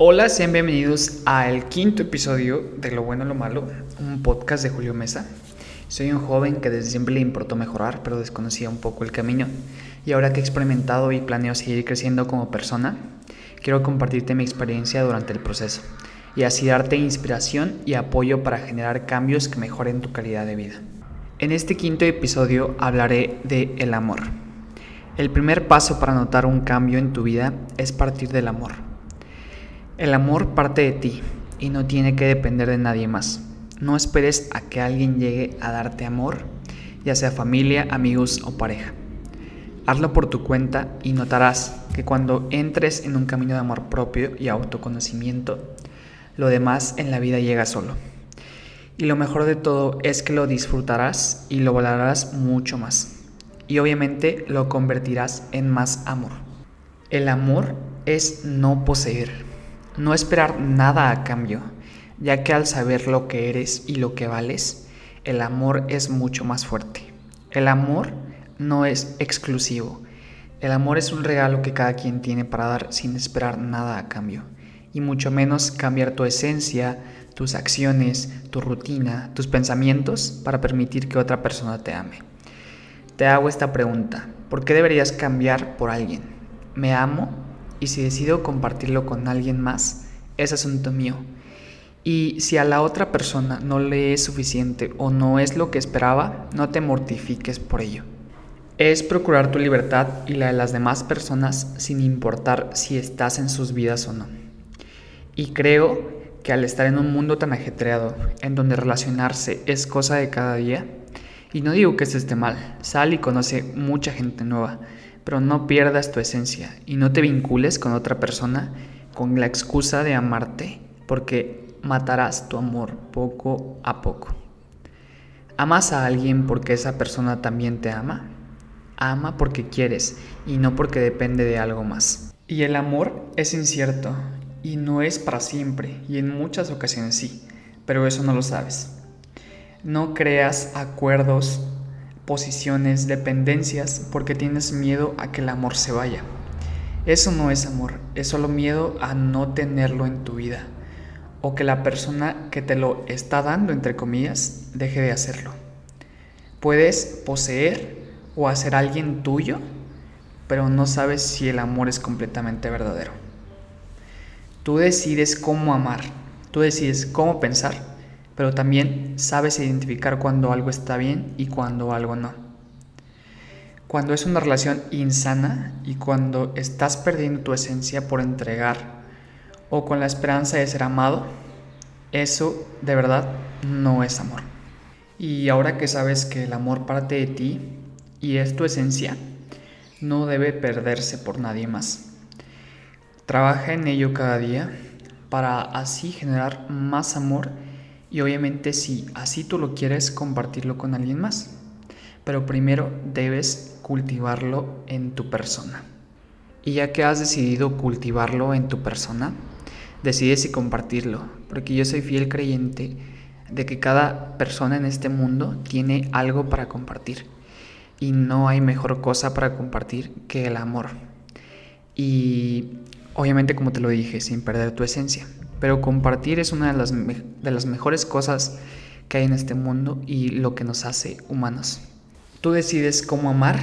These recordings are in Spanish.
Hola, sean bienvenidos al quinto episodio de Lo Bueno y Lo Malo, un podcast de Julio Mesa. Soy un joven que desde siempre le importó mejorar, pero desconocía un poco el camino. Y ahora que he experimentado y planeo seguir creciendo como persona, quiero compartirte mi experiencia durante el proceso y así darte inspiración y apoyo para generar cambios que mejoren tu calidad de vida. En este quinto episodio hablaré de el amor. El primer paso para notar un cambio en tu vida es partir del amor. El amor parte de ti y no tiene que depender de nadie más. No esperes a que alguien llegue a darte amor, ya sea familia, amigos o pareja. Hazlo por tu cuenta y notarás que cuando entres en un camino de amor propio y autoconocimiento, lo demás en la vida llega solo. Y lo mejor de todo es que lo disfrutarás y lo valorarás mucho más. Y obviamente lo convertirás en más amor. El amor es no poseer no esperar nada a cambio, ya que al saber lo que eres y lo que vales, el amor es mucho más fuerte. El amor no es exclusivo. El amor es un regalo que cada quien tiene para dar sin esperar nada a cambio, y mucho menos cambiar tu esencia, tus acciones, tu rutina, tus pensamientos para permitir que otra persona te ame. Te hago esta pregunta, ¿por qué deberías cambiar por alguien? ¿Me amo? Y si decido compartirlo con alguien más, es asunto mío. Y si a la otra persona no le es suficiente o no es lo que esperaba, no te mortifiques por ello. Es procurar tu libertad y la de las demás personas sin importar si estás en sus vidas o no. Y creo que al estar en un mundo tan ajetreado, en donde relacionarse es cosa de cada día, y no digo que esto esté mal, sal y conoce mucha gente nueva, pero no pierdas tu esencia y no te vincules con otra persona con la excusa de amarte, porque matarás tu amor poco a poco. ¿Amas a alguien porque esa persona también te ama? Ama porque quieres y no porque depende de algo más. Y el amor es incierto y no es para siempre y en muchas ocasiones sí, pero eso no lo sabes. No creas acuerdos posiciones, dependencias, porque tienes miedo a que el amor se vaya. Eso no es amor, es solo miedo a no tenerlo en tu vida o que la persona que te lo está dando, entre comillas, deje de hacerlo. Puedes poseer o hacer alguien tuyo, pero no sabes si el amor es completamente verdadero. Tú decides cómo amar, tú decides cómo pensar pero también sabes identificar cuando algo está bien y cuando algo no. Cuando es una relación insana y cuando estás perdiendo tu esencia por entregar o con la esperanza de ser amado, eso de verdad no es amor. Y ahora que sabes que el amor parte de ti y es tu esencia, no debe perderse por nadie más. Trabaja en ello cada día para así generar más amor y obviamente si así tú lo quieres, compartirlo con alguien más. Pero primero debes cultivarlo en tu persona. Y ya que has decidido cultivarlo en tu persona, decides si compartirlo. Porque yo soy fiel creyente de que cada persona en este mundo tiene algo para compartir. Y no hay mejor cosa para compartir que el amor. Y obviamente como te lo dije, sin perder tu esencia. Pero compartir es una de las, de las mejores cosas que hay en este mundo y lo que nos hace humanos. Tú decides cómo amar,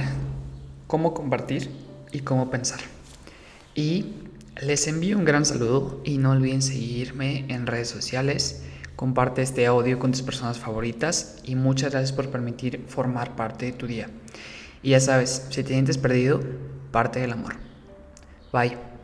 cómo compartir y cómo pensar. Y les envío un gran saludo y no olviden seguirme en redes sociales. Comparte este audio con tus personas favoritas y muchas gracias por permitir formar parte de tu día. Y ya sabes, si te sientes perdido, parte del amor. Bye.